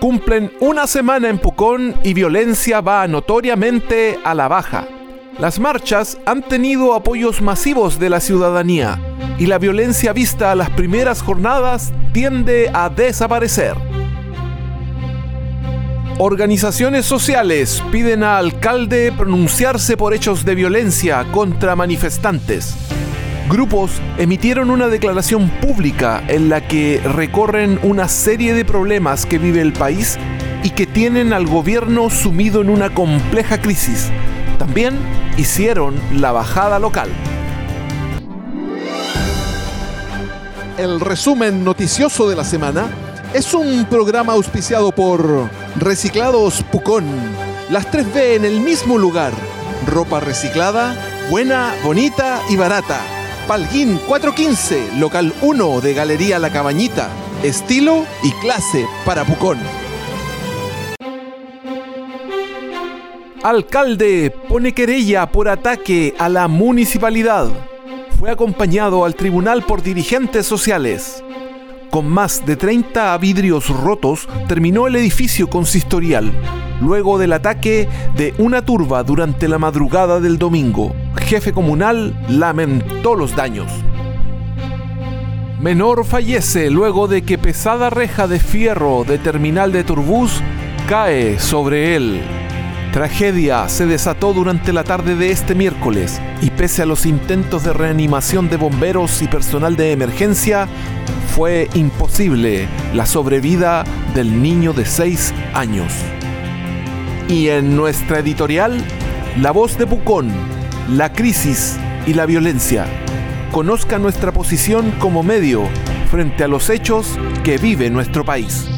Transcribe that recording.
cumplen una semana en Pucón y violencia va notoriamente a la baja. Las marchas han tenido apoyos masivos de la ciudadanía y la violencia vista a las primeras jornadas tiende a desaparecer. Organizaciones sociales piden al alcalde pronunciarse por hechos de violencia contra manifestantes. Grupos emitieron una declaración pública en la que recorren una serie de problemas que vive el país y que tienen al gobierno sumido en una compleja crisis. También hicieron la bajada local. El resumen noticioso de la semana es un programa auspiciado por Reciclados Pucón. Las 3B en el mismo lugar. Ropa reciclada, buena, bonita y barata. Palguín 415, local 1 de Galería La Cabañita. Estilo y clase para Pucón. Alcalde pone querella por ataque a la municipalidad. Fue acompañado al tribunal por dirigentes sociales. Con más de 30 vidrios rotos, terminó el edificio consistorial, luego del ataque de una turba durante la madrugada del domingo. Jefe comunal lamentó los daños. Menor fallece luego de que pesada reja de fierro de terminal de Turbús cae sobre él. Tragedia se desató durante la tarde de este miércoles y pese a los intentos de reanimación de bomberos y personal de emergencia, fue imposible la sobrevida del niño de 6 años. Y en nuestra editorial, La voz de Pucón, la crisis y la violencia. Conozca nuestra posición como medio frente a los hechos que vive nuestro país.